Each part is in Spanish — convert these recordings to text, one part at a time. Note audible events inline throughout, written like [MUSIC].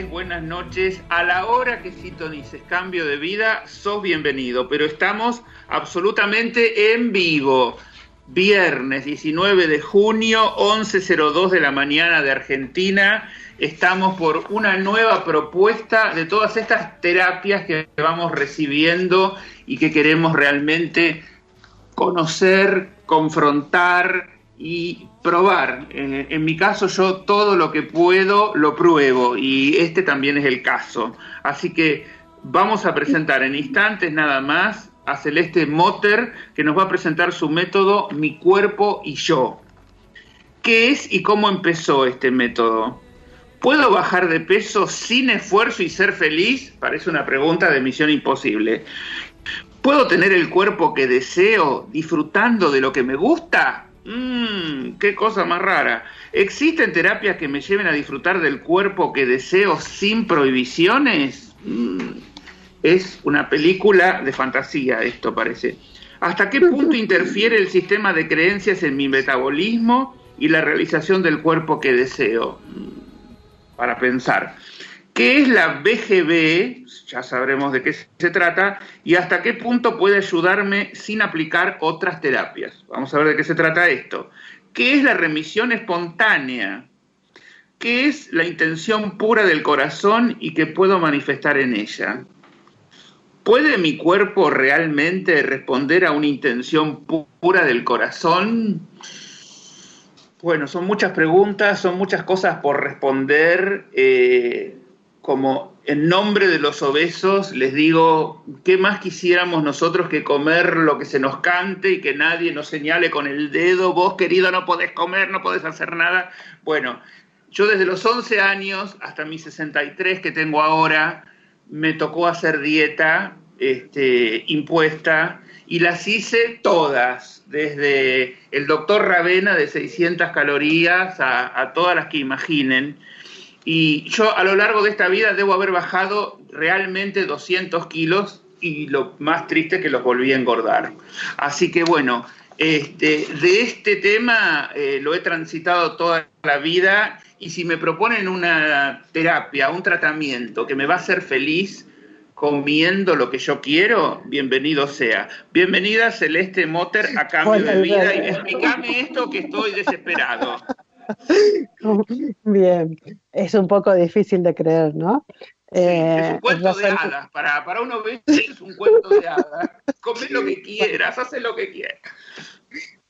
buenas noches. A la hora que sintonices cambio de vida, sos bienvenido, pero estamos absolutamente en vivo. Viernes 19 de junio, 11.02 de la mañana de Argentina. Estamos por una nueva propuesta de todas estas terapias que vamos recibiendo y que queremos realmente conocer, confrontar, y probar. En mi caso yo todo lo que puedo lo pruebo y este también es el caso. Así que vamos a presentar en instantes nada más a Celeste Motter que nos va a presentar su método Mi cuerpo y yo. ¿Qué es y cómo empezó este método? ¿Puedo bajar de peso sin esfuerzo y ser feliz? Parece una pregunta de misión imposible. ¿Puedo tener el cuerpo que deseo disfrutando de lo que me gusta? Mmm, qué cosa más rara. ¿Existen terapias que me lleven a disfrutar del cuerpo que deseo sin prohibiciones? Mm, es una película de fantasía, esto parece. ¿Hasta qué punto interfiere el sistema de creencias en mi metabolismo y la realización del cuerpo que deseo? Mm, para pensar. ¿Qué es la BGB? Ya sabremos de qué se trata. ¿Y hasta qué punto puede ayudarme sin aplicar otras terapias? Vamos a ver de qué se trata esto. ¿Qué es la remisión espontánea? ¿Qué es la intención pura del corazón y qué puedo manifestar en ella? ¿Puede mi cuerpo realmente responder a una intención pura del corazón? Bueno, son muchas preguntas, son muchas cosas por responder. Eh, como en nombre de los obesos les digo, ¿qué más quisiéramos nosotros que comer lo que se nos cante y que nadie nos señale con el dedo, vos querido no podés comer, no podés hacer nada? Bueno, yo desde los 11 años hasta mis 63 que tengo ahora, me tocó hacer dieta este, impuesta y las hice todas, desde el doctor Ravena de 600 calorías a, a todas las que imaginen y yo a lo largo de esta vida debo haber bajado realmente 200 kilos y lo más triste es que los volví a engordar. Así que bueno, este, de este tema eh, lo he transitado toda la vida y si me proponen una terapia, un tratamiento que me va a hacer feliz comiendo lo que yo quiero, bienvenido sea. Bienvenida Celeste Motter a Cambio de Vida y explícame esto que estoy desesperado. [LAUGHS] Bien, es un poco difícil de creer, ¿no? es un eh, cuento de hadas, para, para uno es un cuento de hadas. Come lo que quieras, hace lo que quieras.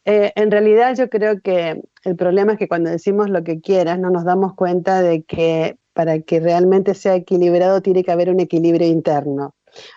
Eh, en realidad yo creo que el problema es que cuando decimos lo que quieras no nos damos cuenta de que para que realmente sea equilibrado tiene que haber un equilibrio interno.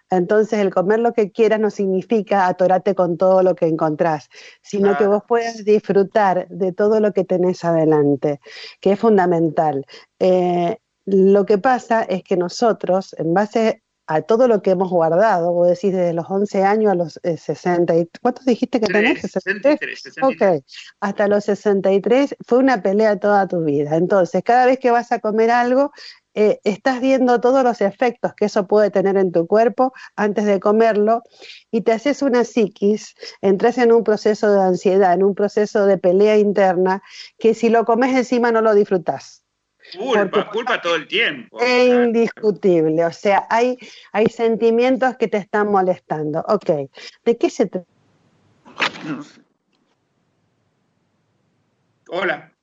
Entonces, el comer lo que quieras no significa atorarte con todo lo que encontrás, sino que vos puedas disfrutar de todo lo que tenés adelante, que es fundamental. Eh, lo que pasa es que nosotros, en base a todo lo que hemos guardado, vos decís desde los 11 años a los 60, eh, ¿cuántos dijiste que tenés? 63. 63, Ok, hasta los 63 fue una pelea toda tu vida. Entonces, cada vez que vas a comer algo, eh, estás viendo todos los efectos que eso puede tener en tu cuerpo antes de comerlo y te haces una psiquis, entras en un proceso de ansiedad, en un proceso de pelea interna, que si lo comes encima no lo disfrutas. Culpa, culpa todo el tiempo. Es indiscutible, o sea, hay, hay sentimientos que te están molestando. Ok, ¿de qué se trata? Hola.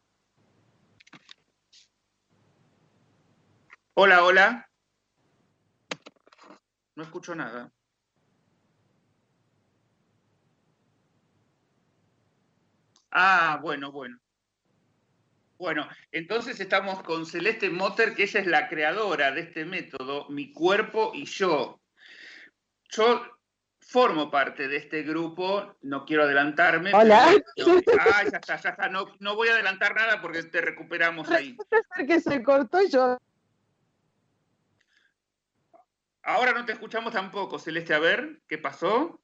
Hola, hola. No escucho nada. Ah, bueno, bueno. Bueno, entonces estamos con Celeste Motter, que ella es la creadora de este método, Mi Cuerpo y Yo. Yo formo parte de este grupo, no quiero adelantarme. Hola. ah, ya está, ya está. No, no, voy a adelantar nada porque te recuperamos ahí. [LAUGHS] que se cortó yo. Ahora no te escuchamos tampoco, Celeste. A ver, ¿qué pasó?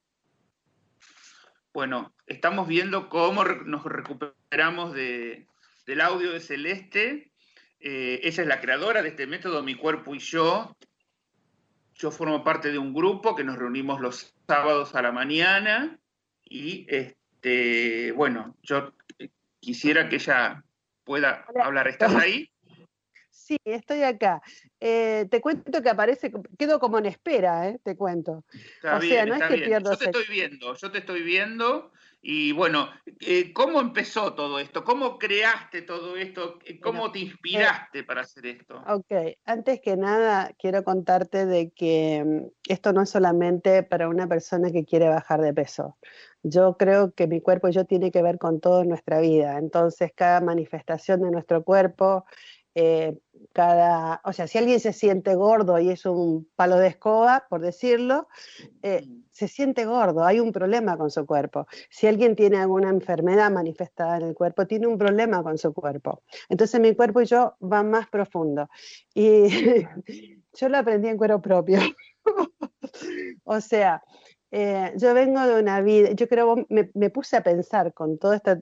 Bueno, estamos viendo cómo nos recuperamos de, del audio de Celeste. Eh, ella es la creadora de este método, Mi Cuerpo y Yo. Yo formo parte de un grupo que nos reunimos los sábados a la mañana y, este, bueno, yo quisiera que ella pueda hablar. ¿Estás ahí? Sí, estoy acá. Eh, te cuento que aparece, quedo como en espera, eh, te cuento. o sea, no es que pierdo. Yo te estoy viendo, yo te estoy viendo. Y bueno, eh, ¿cómo empezó todo esto? ¿Cómo creaste todo esto? ¿Cómo te inspiraste para hacer esto? Ok, antes que nada quiero contarte de que mm, esto no es solamente para una persona que quiere bajar de peso. Yo creo que mi cuerpo y yo tiene que ver con todo en nuestra vida. Entonces, cada manifestación de nuestro cuerpo eh, cada, o sea, si alguien se siente gordo y es un palo de escoba, por decirlo, eh, mm. se siente gordo, hay un problema con su cuerpo. Si alguien tiene alguna enfermedad manifestada en el cuerpo, tiene un problema con su cuerpo. Entonces mi cuerpo y yo van más profundo. Y [LAUGHS] yo lo aprendí en cuero propio. [LAUGHS] o sea, eh, yo vengo de una vida, yo creo, me, me, puse a pensar con todo esto,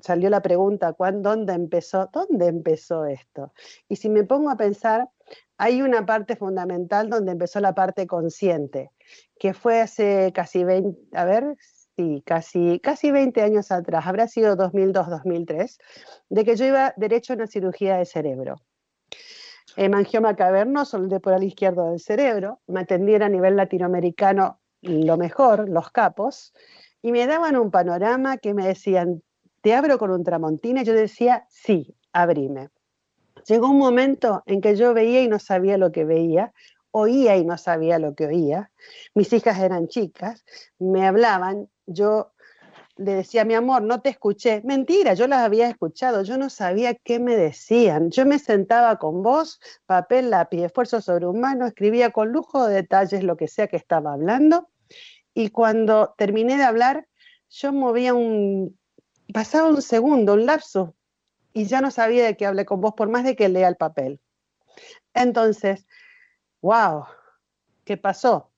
salió la pregunta, ¿dónde empezó? ¿Dónde empezó esto? Y si me pongo a pensar, hay una parte fundamental donde empezó la parte consciente, que fue hace casi 20, a ver, sí, casi, casi 20 años atrás, habrá sido 2002-2003, de que yo iba derecho a una cirugía de cerebro. Hemangioma cavernoso, el el izquierdo del cerebro, me atendieron a nivel latinoamericano lo mejor, los capos, y me daban un panorama que me decían, ¿te abro con un tramontina? Yo decía, sí, abrime. Llegó un momento en que yo veía y no sabía lo que veía, oía y no sabía lo que oía. Mis hijas eran chicas, me hablaban, yo le decía, mi amor, no te escuché. Mentira, yo las había escuchado, yo no sabía qué me decían. Yo me sentaba con voz, papel, lápiz, esfuerzo sobrehumano, escribía con lujo de detalles lo que sea que estaba hablando. Y cuando terminé de hablar, yo movía un, pasaba un segundo, un lapso, y ya no sabía de qué hablé con vos, por más de que lea el papel. Entonces, wow, ¿qué pasó?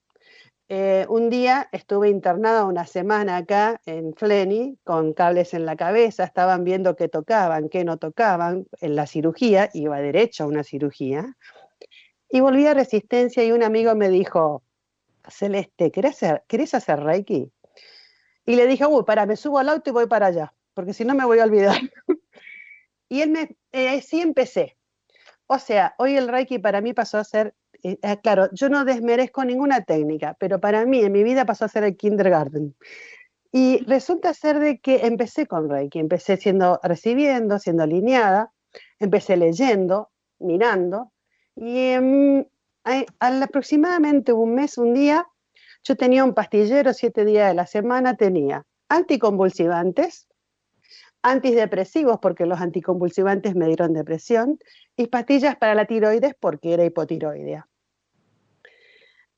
Eh, un día estuve internada una semana acá en Fleni con cables en la cabeza, estaban viendo qué tocaban, qué no tocaban en la cirugía, iba derecho a una cirugía, y volví a resistencia y un amigo me dijo, Celeste, ¿querés hacer, ¿querés hacer Reiki? Y le dije, uy, para, me subo al auto y voy para allá, porque si no me voy a olvidar. [LAUGHS] y él me, eh, sí empecé. O sea, hoy el Reiki para mí pasó a ser eh, eh, claro, yo no desmerezco ninguna técnica, pero para mí en mi vida pasó a ser el kindergarten. Y resulta ser de que empecé con Reiki, empecé siendo, recibiendo, siendo alineada, empecé leyendo, mirando, y al aproximadamente un mes, un día, yo tenía un pastillero, siete días de la semana tenía anticonvulsivantes, antidepresivos porque los anticonvulsivantes me dieron depresión y pastillas para la tiroides porque era hipotiroidea.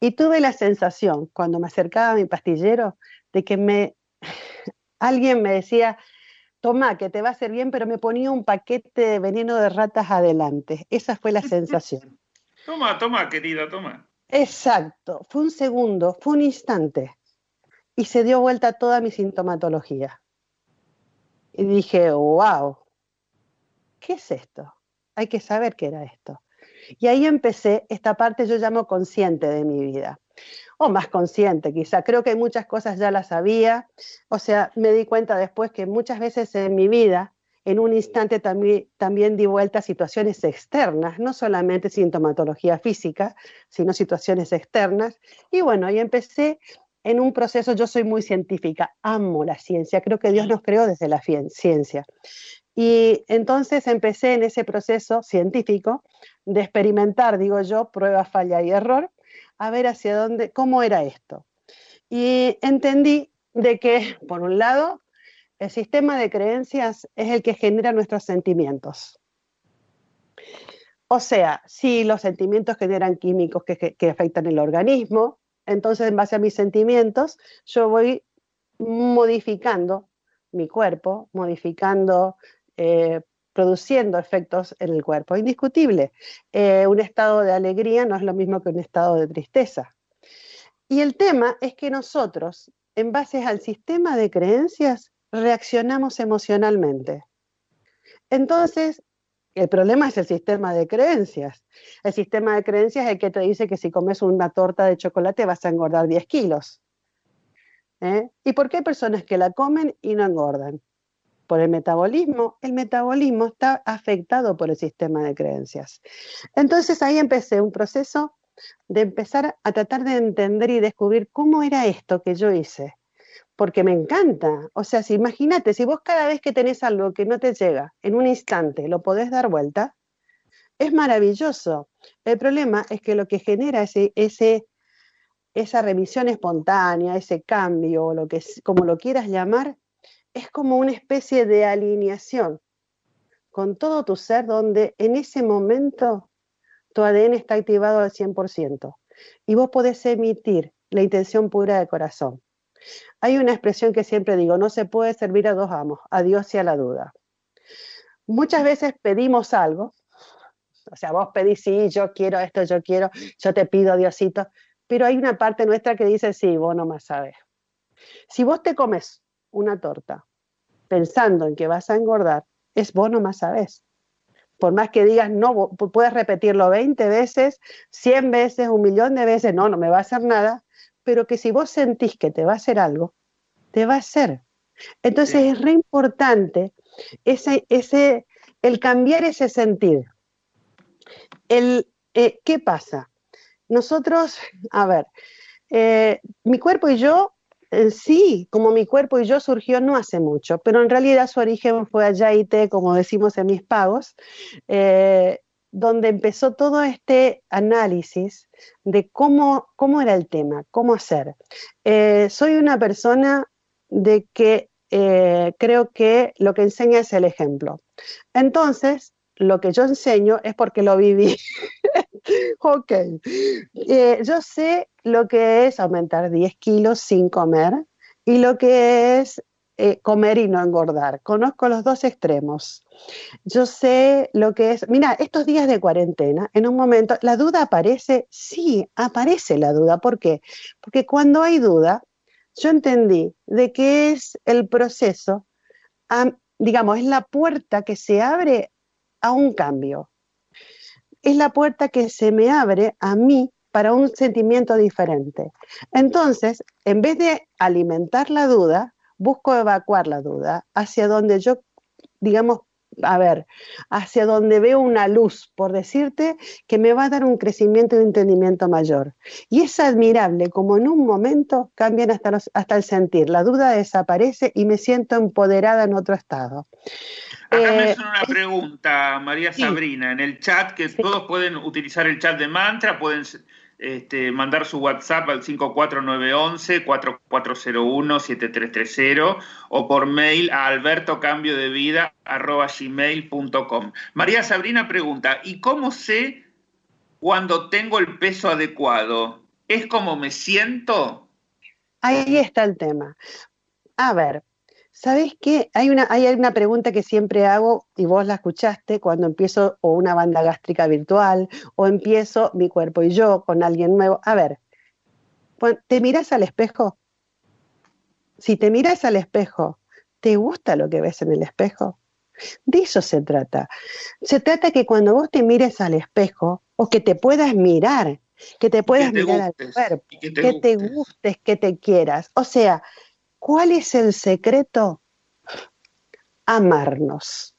Y tuve la sensación, cuando me acercaba a mi pastillero, de que me, [LAUGHS] alguien me decía, toma, que te va a hacer bien, pero me ponía un paquete de veneno de ratas adelante. Esa fue la [LAUGHS] sensación. Toma, toma, querida, toma. Exacto, fue un segundo, fue un instante. Y se dio vuelta toda mi sintomatología. Y dije, wow, ¿qué es esto? Hay que saber qué era esto. Y ahí empecé esta parte yo llamo consciente de mi vida, o más consciente quizá. Creo que muchas cosas ya las sabía, o sea, me di cuenta después que muchas veces en mi vida, en un instante también, también di vuelta a situaciones externas, no solamente sintomatología física, sino situaciones externas. Y bueno, ahí empecé en un proceso, yo soy muy científica, amo la ciencia, creo que Dios nos creó desde la ciencia. Y entonces empecé en ese proceso científico de experimentar, digo yo, prueba, falla y error, a ver hacia dónde, cómo era esto. Y entendí de que, por un lado, el sistema de creencias es el que genera nuestros sentimientos. O sea, si los sentimientos generan químicos que, afectan el organismo, Entonces, en base a mis sentimientos, yo voy modificando mi cuerpo, modificando, eh, produciendo efectos en el cuerpo. Indiscutible. Eh, un estado de alegría no es lo mismo que un estado de tristeza. Y el tema es que nosotros, en base al sistema de creencias, reaccionamos emocionalmente. Entonces, el problema es el sistema de creencias. El sistema de creencias es el que te dice que si comes una torta de chocolate vas a engordar 10 kilos. ¿Eh? ¿Y por qué hay personas que la comen y no engordan? Por el metabolismo. El metabolismo está afectado por el sistema de creencias. Entonces ahí empecé un proceso de empezar a tratar de entender y descubrir cómo era esto que yo hice. Porque me encanta. O sea, si imagínate, si vos cada vez que tenés algo que no te llega, en un instante lo podés dar vuelta, es maravilloso. El problema es que lo que genera ese, ese, esa remisión espontánea, ese cambio, lo que, como lo quieras llamar, es como una especie de alineación con todo tu ser donde en ese momento tu ADN está activado al 100% y vos podés emitir la intención pura de corazón. Hay una expresión que siempre digo, no se puede servir a dos amos, a Dios y a la duda. Muchas veces pedimos algo, o sea, vos pedís, sí, yo quiero esto, yo quiero, yo te pido, Diosito, pero hay una parte nuestra que dice, sí, vos no más sabes. Si vos te comes una torta pensando en que vas a engordar, es vos no más sabes por más que digas, no, puedes repetirlo 20 veces, 100 veces, un millón de veces, no, no me va a hacer nada, pero que si vos sentís que te va a hacer algo, te va a hacer. Entonces es re importante ese, ese, el cambiar ese sentir. El, eh, ¿Qué pasa? Nosotros, a ver, eh, mi cuerpo y yo eh, sí, como mi cuerpo y yo surgió no hace mucho, pero en realidad su origen fue allá y te, como decimos en mis pagos, eh, donde empezó todo este análisis de cómo, cómo era el tema, cómo hacer. Eh, soy una persona de que creo que lo que enseña es el ejemplo. Entonces, lo que yo enseño es porque lo viví. [LAUGHS] ok. yo sé lo que es aumentar 10 kilos sin comer y lo que es eh, comer y no engordar. Conozco los dos extremos. Yo sé lo que es, mira, estos días de cuarentena, en un momento, ¿la duda aparece? Sí, aparece la duda. ¿Por qué? Porque cuando hay duda, yo entendí de qué es el proceso, digamos, es la puerta que se abre a un cambio. Es la puerta que se me abre a mí para un sentimiento diferente. Entonces, en vez de alimentar la duda, busco evacuar la duda hacia donde yo, digamos, a ver, hacia donde veo una luz, por decirte, que me va a dar un crecimiento y un entendimiento mayor. Y es admirable como en un momento cambian hasta, hasta el sentir. La duda desaparece y me siento empoderada en otro estado. Acá me hacen eh, una pregunta, María Sabrina, en el chat, que todos pueden utilizar el chat de mantra, pueden este, mandar su WhatsApp al 54911-4401-7330 o por mail a albertocambiodevida.gmail.com. María Sabrina pregunta, ¿y cómo sé cuando tengo el peso adecuado? ¿Es como me siento? Ahí está el tema. A ver, ¿Sabes qué? Hay una, hay una pregunta que siempre hago y vos la escuchaste cuando empiezo o una banda gástrica virtual o empiezo mi cuerpo y yo con alguien nuevo. A ver, ¿te miras al espejo? Si te miras al espejo, ¿te gusta lo que ves en el espejo? De eso se trata. Se trata que cuando vos te mires al espejo o que te puedas mirar, que te puedas mirar al cuerpo, que te gustes, que te quieras. O sea, ¿Cuál es el secreto? Amarnos.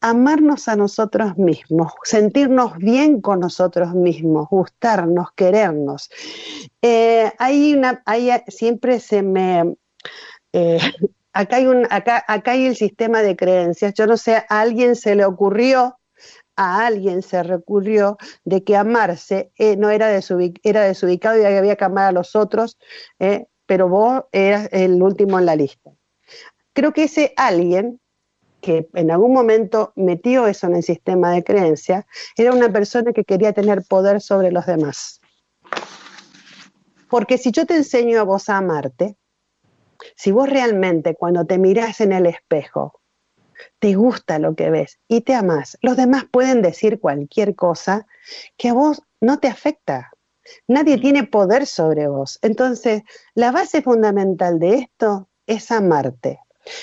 Amarnos a nosotros mismos, sentirnos bien con nosotros mismos, gustarnos, querernos. Eh, hay una, siempre se me... Eh, [LAUGHS] acá, hay un, acá, acá hay el sistema de creencias. Yo no sé, a alguien se le ocurrió a alguien se recurrió de que amarse eh, no era, era desubicado y había que amar a los otros, pero vos eras el último en la lista. Creo que ese alguien que en algún momento metió eso en el sistema de creencias, era una persona que quería tener poder sobre los demás. Porque si yo te enseño a vos a amarte, si vos realmente cuando te mirás en el espejo, te gusta lo que ves y te amas, los demás pueden decir cualquier cosa que a vos no te afecta. Nadie tiene poder sobre vos. Entonces, la base fundamental de esto es amarte.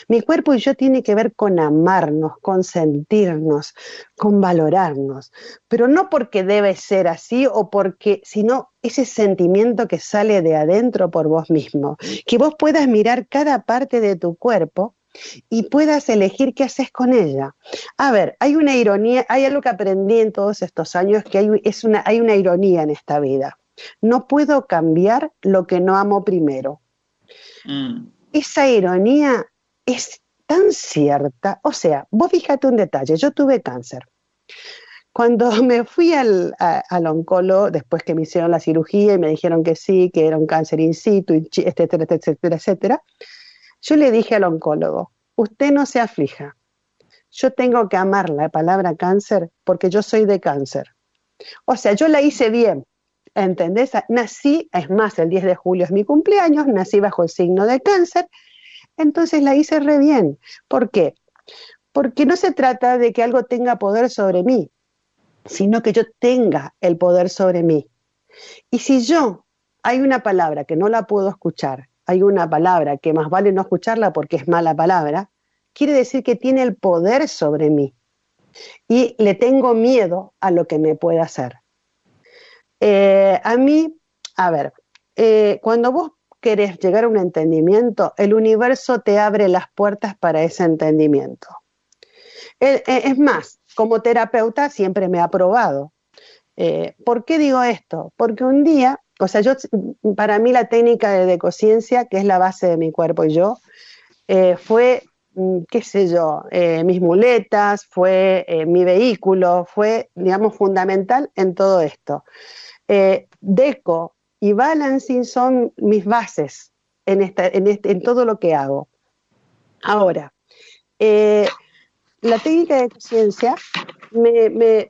Mi cuerpo y yo tiene que ver con amarnos, con sentirnos, con valorarnos, pero no porque debe ser así o porque, sino ese sentimiento que sale de adentro por vos mismo, que vos puedas mirar cada parte de tu cuerpo y puedas elegir qué haces con ella. A ver, hay una ironía, hay algo que aprendí en todos estos años, que hay, es una, hay una ironía en esta vida. No puedo cambiar lo que no amo primero. Mm. Esa ironía es tan cierta. O sea, vos fíjate un detalle, yo tuve cáncer. Cuando [LAUGHS] me fui al, oncólogo, después que me hicieron la cirugía y me dijeron que sí, que era un cáncer in situ, etcétera, etcétera, etcétera, yo le dije al oncólogo, usted no se aflija, yo tengo que amar la palabra cáncer porque yo soy de cáncer. O sea, yo la hice bien, ¿entendés? Nací, es más, el 10 de julio es mi cumpleaños, nací bajo el signo de cáncer entonces la hice re bien. ¿Por qué? Porque no se trata de que algo tenga poder sobre mí, sino que yo tenga el poder sobre mí. Y si yo hay una palabra que no la puedo escuchar, hay una palabra que más vale no escucharla porque es mala palabra, quiere decir que tiene el poder sobre mí. Y le tengo miedo a lo que me pueda hacer. Eh, a mí, a ver, eh, cuando vos querés llegar a un entendimiento, el universo te abre las puertas para ese entendimiento. Eh, es más, como terapeuta siempre me ha probado. ¿Por qué digo esto? Porque un día, o sea, yo, para mí la técnica de decociencia, que es la base de mi cuerpo y yo, fue, mm, qué sé yo, mis muletas, fue mi vehículo, fue, digamos, fundamental en todo esto. Deco, y balancing son mis bases en, este, todo lo que hago. Ahora, eh, la técnica de conciencia me,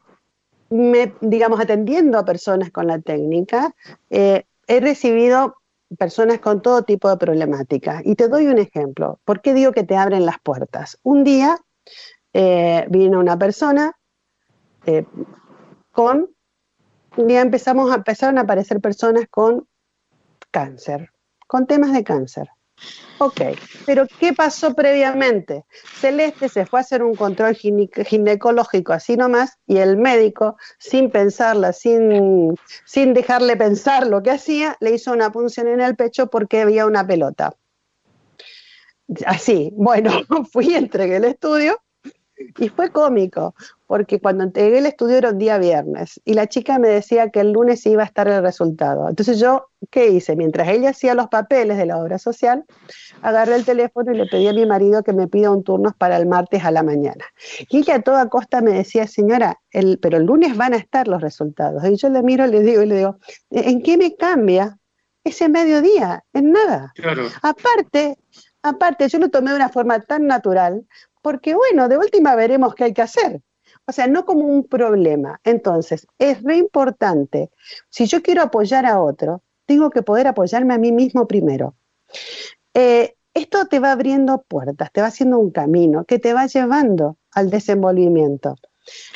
digamos, atendiendo a personas con la técnica, eh, he recibido personas con todo tipo de problemáticas. Y te doy un ejemplo. ¿Por qué digo que te abren las puertas? Un día eh, vino una persona con ya empezamos a, empezaron a aparecer personas con cáncer, con temas de cáncer. Ok, pero ¿qué pasó previamente? Celeste se fue a hacer un control ginecológico así nomás y el médico, sin pensarla, sin, sin dejarle pensar lo que hacía, le hizo una punción en el pecho porque había una pelota. Así, bueno, [LAUGHS] fui, entregué el estudio y fue cómico, porque cuando entregué el estudio era un día viernes y la chica me decía que el lunes iba a estar el resultado. Entonces yo, ¿qué hice? Mientras ella hacía los papeles de la obra social, agarré el teléfono y le pedí a mi marido que me pida un turno para el martes a la mañana. Y ella a toda costa me decía, señora, el, pero el lunes van a estar los resultados. Y yo le miro, le digo y le digo, ¿en qué me cambia ese mediodía? En nada. Aparte, Aparte, yo lo tomé de una forma tan natural porque bueno, de última veremos qué hay que hacer. O sea, no como un problema. Entonces, es re importante. Si yo quiero apoyar a otro, tengo que poder apoyarme a mí mismo primero. Eh, esto te va abriendo puertas, te va haciendo un camino que te va llevando al desenvolvimiento.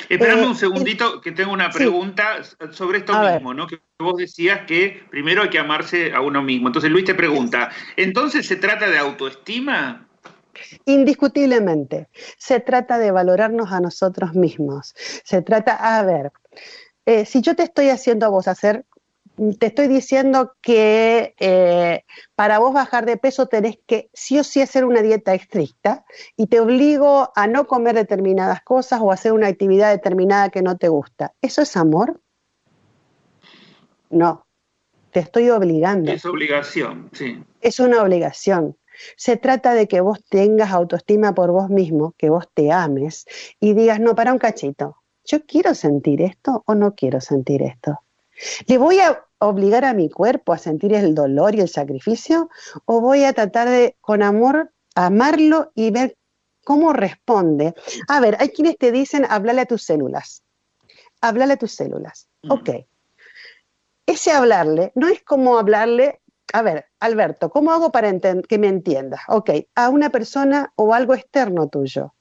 Espérame eh, un segundito, que tengo una pregunta sobre esto mismo, ¿no? Que vos decías que primero hay que amarse a uno mismo. Entonces Luis te pregunta, ¿entonces se trata de autoestima? Indiscutiblemente, se trata de valorarnos a nosotros mismos. Se trata, a ver, eh, si yo te estoy haciendo a vos hacer, te estoy diciendo que eh, para vos bajar de peso tenés que sí o sí hacer una dieta estricta y te obligo a no comer determinadas cosas o hacer una actividad determinada que no te gusta. ¿Eso es amor? No, te estoy obligando. Es obligación, sí. Es una obligación. Se trata de que vos tengas autoestima por vos mismo, que vos te ames y digas, no, para un cachito, ¿yo quiero sentir esto o no quiero sentir esto? ¿Le voy a obligar a mi cuerpo a sentir el dolor y el sacrificio o voy a tratar de, con amor, amarlo y ver cómo responde? A ver, hay quienes te dicen, háblale a tus células. Háblale a tus células. Mm. Ok. ese hablarle no es como hablarle, a ver, Alberto, ¿cómo hago para que me entiendas? Ok, a una persona o algo externo tuyo.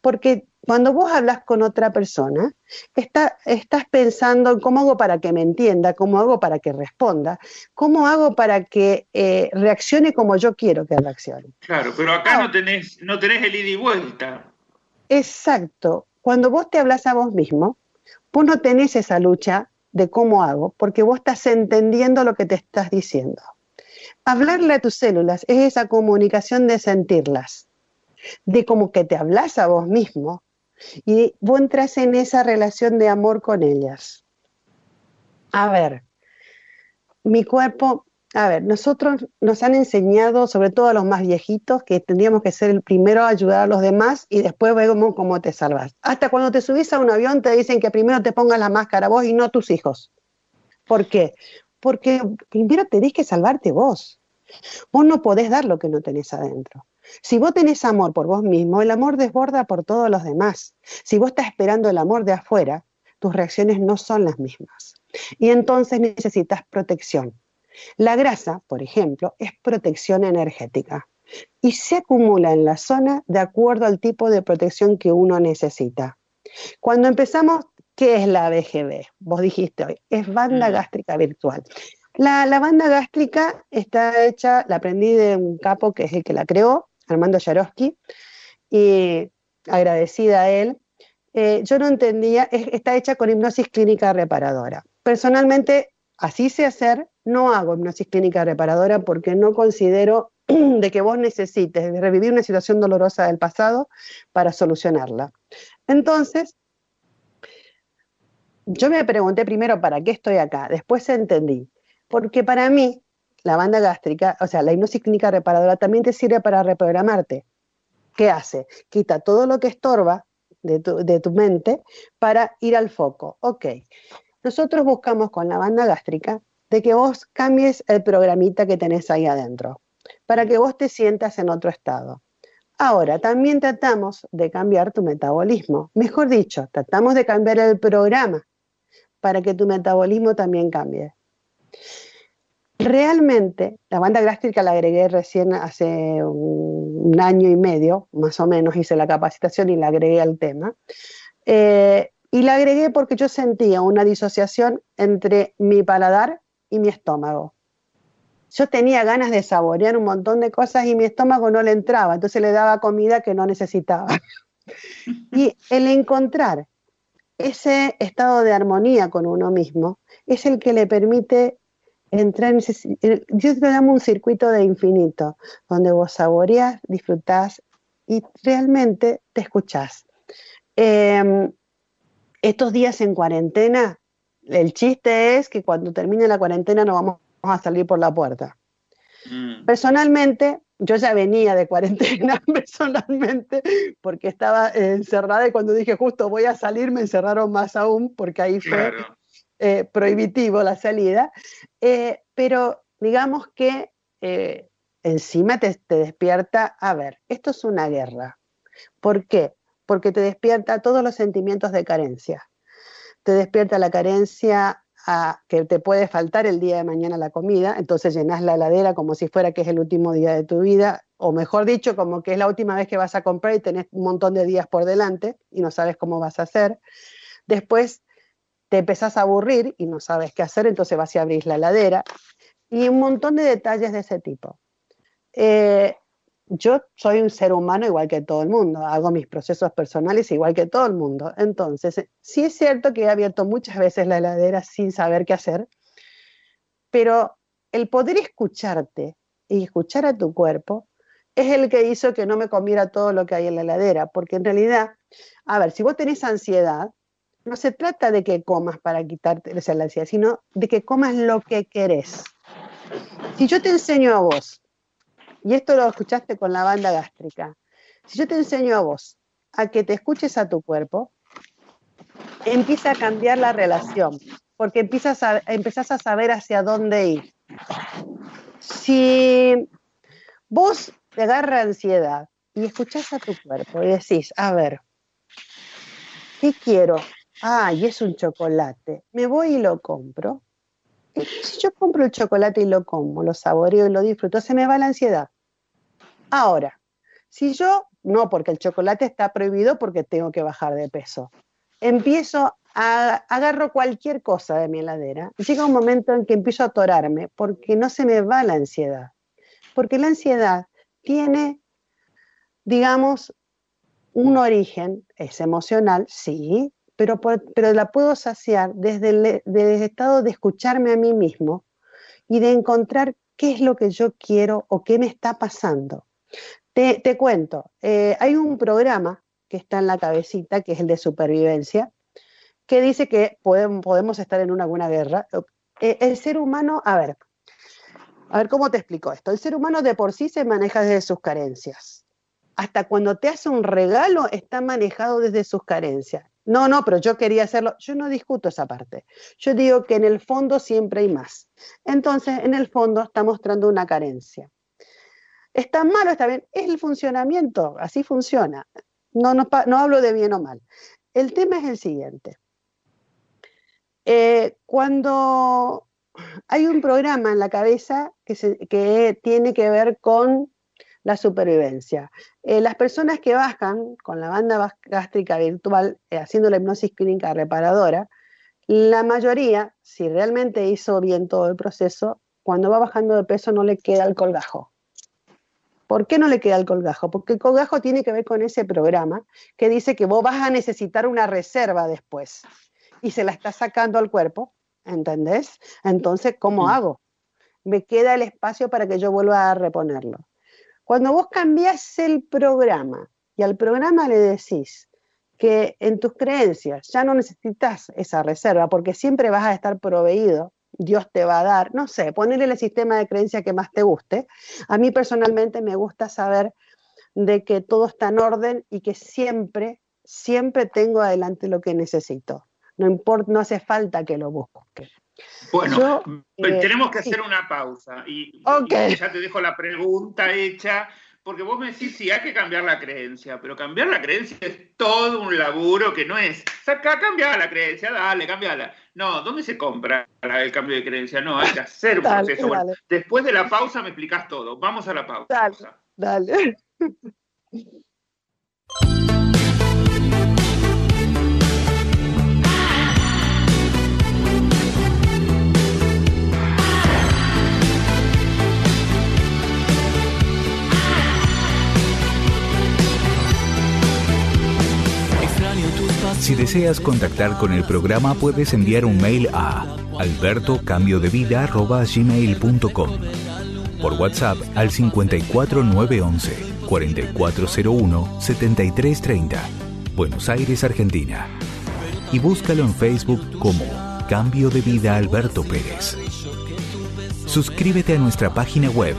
Porque cuando vos hablas con otra persona, estás pensando en cómo hago para que me entienda, cómo hago para que responda, cómo hago para que eh, reaccione como yo quiero que reaccione. Claro, pero acá no, tenés, no tenés el ida y vuelta. Exacto. Cuando vos te hablas a vos mismo, vos no tenés esa lucha de cómo hago, porque vos estás entendiendo lo que te estás diciendo. Hablarle a tus células es esa comunicación de sentirlas, de como que te hablas a vos mismo y vos entras en esa relación de amor con ellas. A ver, mi cuerpo, a ver, nosotros nos han enseñado, sobre todo a los más viejitos, que tendríamos que ser el primero a ayudar a los demás y después vemos cómo te salvas. Hasta cuando te subís a un avión te dicen que primero te pongas la máscara vos y no tus hijos. ¿Por qué? Porque primero tenés que salvarte vos. Vos no podés dar lo que no tenés adentro. Si vos tenés amor por vos mismo, el amor desborda por todos los demás. Si vos estás esperando el amor de afuera, tus reacciones no son las mismas. Y entonces necesitas protección. La grasa, por ejemplo, es protección energética y se acumula en la zona de acuerdo al tipo de protección que uno necesita. Cuando empezamos, ¿qué es la BGB? Vos dijiste hoy, es banda gástrica virtual. La, la, banda gástrica está hecha, la aprendí de un capo que es el que la creó, Armando Yarosky, y agradecida a él. Eh, yo no entendía, está hecha con hipnosis clínica reparadora. Personalmente, así sé hacer, no hago hipnosis clínica reparadora porque no considero [CLEARS THROAT] de que vos necesites revivir una situación dolorosa del pasado para solucionarla. Entonces, yo me pregunté primero para qué estoy acá, después entendí, porque para mí la banda gástrica, o sea, la hipnosis clínica reparadora también te sirve para reprogramarte. ¿Qué hace? Quita todo lo que estorba de tu, mente para ir al foco. Ok, nosotros buscamos con la banda gástrica de que vos cambies el programita que tenés ahí adentro, para que vos te sientas en otro estado. Ahora, también tratamos de cambiar tu metabolismo. Mejor dicho, tratamos de cambiar el programa para que tu metabolismo también cambie. Realmente, la banda gástrica la agregué recién hace un, año y medio, más o menos, hice la capacitación y la agregué al tema. Eh, y la agregué porque yo sentía una disociación entre mi paladar y mi estómago. Yo tenía ganas de saborear un montón de cosas y mi estómago no le entraba, entonces le daba comida que no necesitaba. [LAUGHS] y el encontrar ese estado de armonía con uno mismo es el que le permite entrar en ese, yo te llamo un circuito de infinito, donde vos saboreás, disfrutás y realmente te escuchás. Em, estos días en cuarentena, el chiste es que cuando termine la cuarentena no vamos a salir por la puerta. Mm. Personalmente, yo ya venía de cuarentena [LAUGHS] personalmente porque estaba encerrada y cuando dije justo voy a salir me encerraron más aún porque ahí fue eh, prohibitivo la salida, eh, pero digamos que eh, encima te, despierta, a ver, esto es una guerra. ¿Por qué? Porque te despierta todos los sentimientos de carencia. Te despierta la carencia que te puede faltar el día de mañana la comida, entonces llenas la heladera como si fuera que es el último día de tu vida, o mejor dicho, como que es la última vez que vas a comprar y tenés un montón de días por delante y no sabes cómo vas a hacer. Después te empezás a aburrir y no sabes qué hacer, entonces vas y abrís la heladera y un montón de detalles de ese tipo. Eh, yo soy un ser humano igual que todo el mundo, hago mis procesos personales igual que todo el mundo. Entonces, sí es cierto que he abierto muchas veces la heladera sin saber qué hacer, pero el poder escucharte y escuchar a tu cuerpo es el que hizo que no me comiera todo lo que hay en la heladera, porque en realidad, a ver, si vos tenés ansiedad, no se trata de que comas para quitarte la ansiedad, sino de que comas lo que querés. Si yo te enseño a vos, y esto lo escuchaste con la banda gástrica, si yo te enseño a vos a que te escuches a tu cuerpo, empieza a cambiar la relación, porque empiezas a, empezás a saber hacia dónde ir. Si vos te agarra ansiedad y escuchás a tu cuerpo y decís, a ver, ¿qué quiero? ay, es un chocolate, me voy y lo compro. Si yo compro el chocolate y lo como, lo saboreo y lo disfruto, se me va la ansiedad. Ahora, si yo, no porque el chocolate está prohibido porque tengo que bajar de peso, empiezo a, agarro cualquier cosa de mi heladera, llega un momento en que empiezo a atorarme porque no se me va la ansiedad. Porque la ansiedad tiene, digamos, un origen, es emocional, sí, pero, pero la puedo saciar desde el, desde estado de escucharme a mí mismo y de encontrar qué es lo que yo quiero o qué me está pasando. Te, cuento, eh, hay un programa que está en la cabecita, que es el de supervivencia, que dice que podemos, podemos estar en una buena guerra. Eh, el ser humano, a ver, a ver cómo te explico esto. El ser humano de por sí se maneja desde sus carencias. Hasta cuando te hace un regalo está manejado desde sus carencias. No, no, pero yo quería hacerlo. Yo no discuto esa parte. Yo digo que en el fondo siempre hay más. Entonces, en el fondo está mostrando una carencia. ¿Está mal o está bien? Es el funcionamiento, así funciona. No, no, hablo de bien o mal. El tema es el siguiente. Eh, cuando hay un programa en la cabeza que, tiene que ver con la supervivencia. Eh, las personas que bajan con la banda gástrica virtual eh, haciendo la hipnosis clínica reparadora, la mayoría, si realmente hizo bien todo el proceso, cuando va bajando de peso no le queda el colgajo. ¿Por qué no le queda el colgajo? Porque el colgajo tiene que ver con ese programa que dice que vos vas a necesitar una reserva después y se la está sacando al cuerpo, ¿entendés? Entonces, ¿cómo hago? Me queda el espacio para que yo vuelva a reponerlo. Cuando vos cambias el programa y al programa le decís que en tus creencias ya no necesitas esa reserva porque siempre vas a estar proveído Dios te va a dar, no sé, ponerle el sistema de creencia que más te guste. A mí personalmente me gusta saber de que todo está en orden y que siempre, siempre tengo adelante lo que necesito. No importa, no hace falta que lo busque. Bueno, eh, tenemos que hacer una pausa y, y, ya te dejo la pregunta hecha porque vos me decís, sí, hay que cambiar la creencia, pero cambiar la creencia es todo un laburo que no es, saca, cambia la creencia, dale, cambiala. No, ¿dónde se compra el cambio de creencia? No, hay que hacer un proceso. después de la pausa me explicas todo. Vamos a la pausa. Dale, dale. [LAUGHS] Si deseas contactar con el programa puedes enviar un mail a albertocambiodevida.gmail.com Por WhatsApp al 54911 4401 7330 Buenos Aires, Argentina. Y búscalo en Facebook como Cambio de Vida Alberto Pérez. Suscríbete a nuestra página web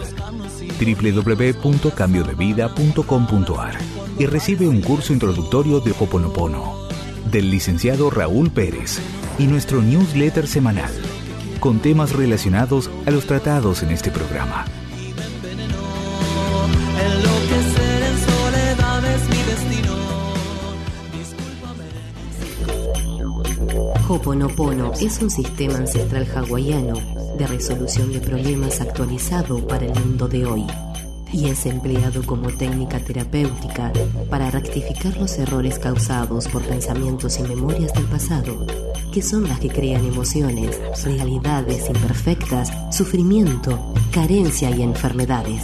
www.cambiodevida.com.ar y recibe un curso introductorio de Hoponopono del licenciado Raúl Pérez y nuestro newsletter semanal con temas relacionados a los tratados en este programa. Hoponopono es un sistema ancestral hawaiano de resolución de problemas actualizado para el mundo de hoy y es empleado como técnica terapéutica para rectificar los errores causados por pensamientos y memorias del pasado, que son las que crean emociones, realidades imperfectas, sufrimiento, carencia y enfermedades.